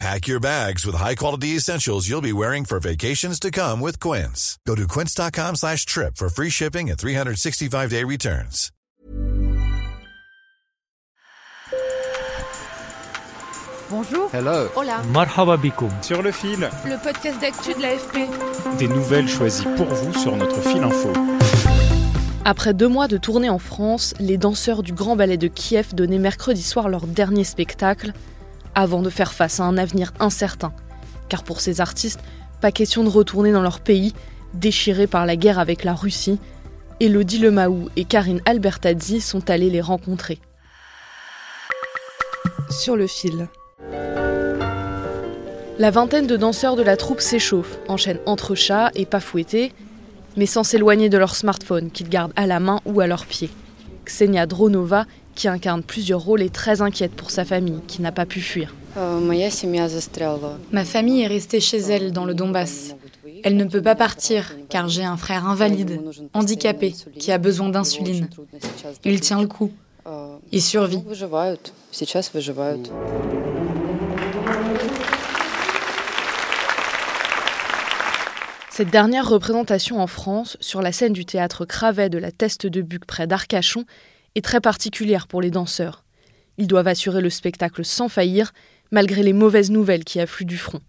Pack your bags with high-quality essentials you'll be wearing for vacations to come with Quince. Go to quince.com slash trip for free shipping and 365-day returns. Bonjour. Hello. Hola. Marhaba bikoum. Sur le fil, Le podcast d'actu de l'AFP. des nouvelles choisies pour vous sur notre fil info. Après deux mois de tournée en France, les danseurs du Grand Ballet de Kiev donnaient mercredi soir leur dernier spectacle avant de faire face à un avenir incertain. Car pour ces artistes, pas question de retourner dans leur pays, déchirés par la guerre avec la Russie. Elodie Lemaou et Karine Albertazzi sont allées les rencontrer. Sur le fil. La vingtaine de danseurs de la troupe s'échauffent, enchaînent entre chats et pas fouettés, mais sans s'éloigner de leur smartphone qu'ils gardent à la main ou à leurs pieds. Ksenia Dronova, qui incarne plusieurs rôles, est très inquiète pour sa famille, qui n'a pas pu fuir. Ma famille est restée chez elle dans le Donbass. Elle ne peut pas partir car j'ai un frère invalide, handicapé, qui a besoin d'insuline. Il tient le coup. Il survit. Cette dernière représentation en France, sur la scène du théâtre Cravet de la Teste de Buc près d'Arcachon, est très particulière pour les danseurs. Ils doivent assurer le spectacle sans faillir, malgré les mauvaises nouvelles qui affluent du front.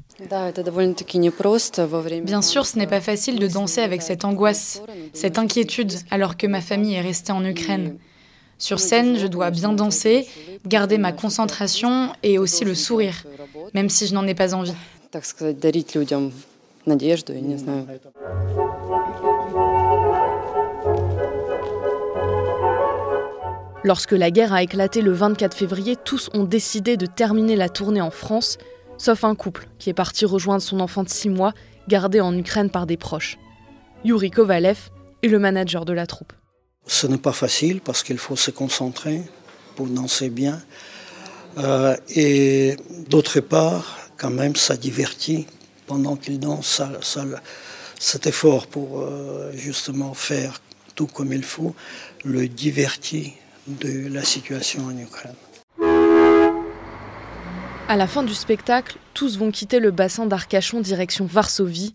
Bien sûr, ce n'est pas facile de danser avec cette angoisse, cette inquiétude, alors que ma famille est restée en Ukraine. Sur scène, je dois bien danser, garder ma concentration et aussi le sourire, même si je n'en ai pas envie. Lorsque la guerre a éclaté le 24 février, tous ont décidé de terminer la tournée en France, sauf un couple qui est parti rejoindre son enfant de 6 mois, gardé en Ukraine par des proches. Yuri Kovalev est le manager de la troupe. Ce n'est pas facile parce qu'il faut se concentrer pour danser bien. Euh, et d'autre part, quand même, ça divertit. Pendant qu'il danse, ça, ça, cet effort pour euh, justement faire tout comme il faut le divertit de la situation en Ukraine. À la fin du spectacle, tous vont quitter le bassin d'Arcachon direction Varsovie.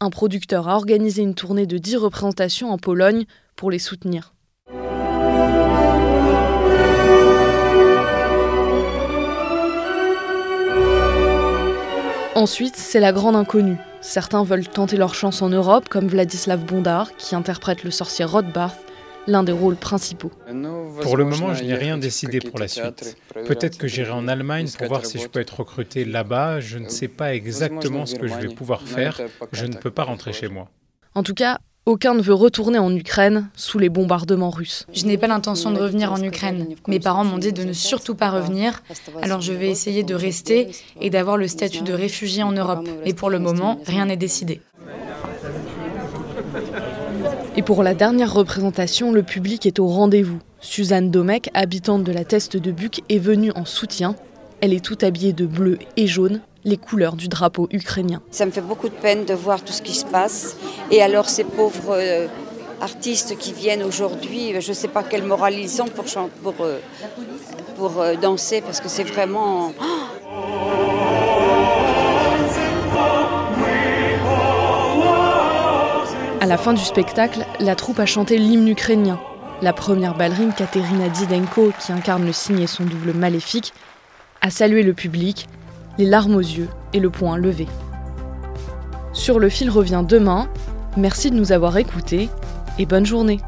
Un producteur a organisé une tournée de 10 représentations en Pologne pour les soutenir. Ensuite, c'est la grande inconnue. Certains veulent tenter leur chance en Europe, comme Vladislav Bondar, qui interprète le sorcier Rothbard, l'un des rôles principaux. Pour le moment, je n'ai rien décidé pour la suite. Peut-être que j'irai en Allemagne pour voir si je peux être recruté là-bas. Je ne sais pas exactement ce que je vais pouvoir faire. Je ne peux pas rentrer chez moi. En tout cas, aucun ne veut retourner en Ukraine sous les bombardements russes. Je n'ai pas l'intention de revenir en Ukraine. Mes parents m'ont dit de ne surtout pas revenir, alors je vais essayer de rester et d'avoir le statut de réfugié en Europe. Et pour le moment, rien n'est décidé. Et pour la dernière représentation, le public est au rendez-vous. Suzanne Domecq, habitante de la Teste de Buc, est venue en soutien. Elle est toute habillée de bleu et jaune, les couleurs du drapeau ukrainien. Ça me fait beaucoup de peine de voir tout ce qui se passe. Et alors ces pauvres euh, artistes qui viennent aujourd'hui, je ne sais pas quelle morale ils ont pour, pour, euh, pour euh, danser, parce que c'est vraiment... À la fin du spectacle, la troupe a chanté l'hymne ukrainien. La première ballerine, Katerina Didenko, qui incarne le signe et son double maléfique, a salué le public, les larmes aux yeux et le poing levé. Sur le fil revient demain. Merci de nous avoir écoutés et bonne journée.